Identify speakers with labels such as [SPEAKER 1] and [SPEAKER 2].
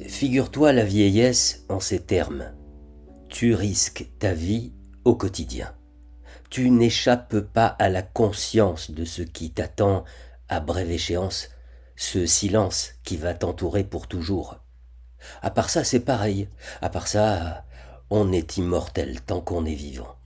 [SPEAKER 1] Figure-toi la vieillesse en ces termes. Tu risques ta vie au quotidien. Tu n'échappes pas à la conscience de ce qui t'attend à brève échéance, ce silence qui va t'entourer pour toujours. À part ça, c'est pareil. À part ça, on est immortel tant qu'on est vivant.